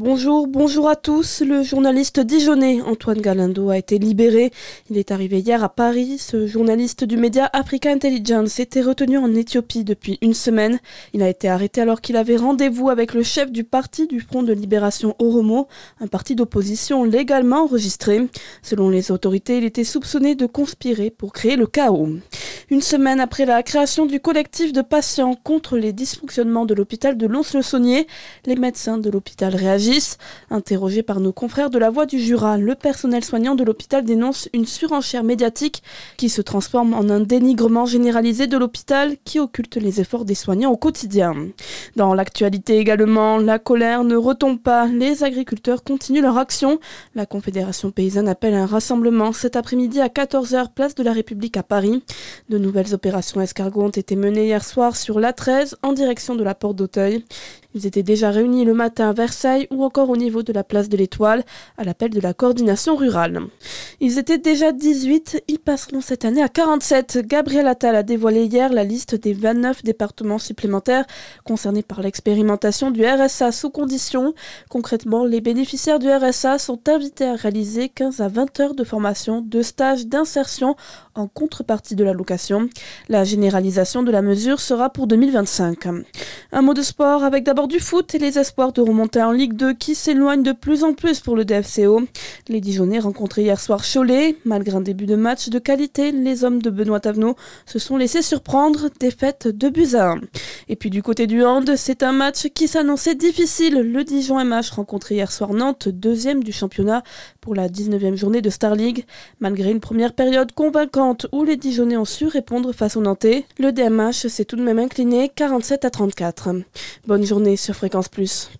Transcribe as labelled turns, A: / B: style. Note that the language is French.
A: Bonjour, bonjour à tous. Le journaliste dijonnais Antoine Galindo a été libéré. Il est arrivé hier à Paris. Ce journaliste du média Africa Intelligence était retenu en Éthiopie depuis une semaine. Il a été arrêté alors qu'il avait rendez-vous avec le chef du parti du Front de Libération Oromo, un parti d'opposition légalement enregistré. Selon les autorités, il était soupçonné de conspirer pour créer le chaos. Une semaine après la création du collectif de patients contre les dysfonctionnements de l'hôpital de Lons-le-Saunier, les médecins de l'hôpital réagissent Interrogé par nos confrères de la Voix du Jura, le personnel soignant de l'hôpital dénonce une surenchère médiatique qui se transforme en un dénigrement généralisé de l'hôpital qui occulte les efforts des soignants au quotidien. Dans l'actualité également, la colère ne retombe pas. Les agriculteurs continuent leur action. La Confédération paysanne appelle un rassemblement cet après-midi à 14h place de la République à Paris. Nouvelles opérations escargots ont été menées hier soir sur l'A13 en direction de la porte d'Auteuil. Ils étaient déjà réunis le matin à Versailles ou encore au niveau de la place de l'Étoile, à l'appel de la coordination rurale. Ils étaient déjà 18, ils passeront cette année à 47. Gabriel Attal a dévoilé hier la liste des 29 départements supplémentaires concernés par l'expérimentation du RSA sous condition. Concrètement, les bénéficiaires du RSA sont invités à réaliser 15 à 20 heures de formation, de stage, d'insertion en contrepartie de l'allocation. La généralisation de la mesure sera pour 2025. Un mot de sport avec d'abord du foot et les espoirs de remonter en Ligue 2 qui s'éloignent de plus en plus pour le DFCO. Les Dijonais rencontrés hier soir Cholet. Malgré un début de match de qualité, les hommes de Benoît Tavenot se sont laissés surprendre. Défaite de buts à 1. Et puis du côté du hand, c'est un match qui s'annonçait difficile. Le Dijon MH rencontré hier soir Nantes, deuxième du championnat pour la 19e journée de Star League. Malgré une première période convaincante où les Dijonais ont su répondre face aux Nantais, le DMH s'est tout de même incliné 47 à 34. Bonne sur Fréquence Plus.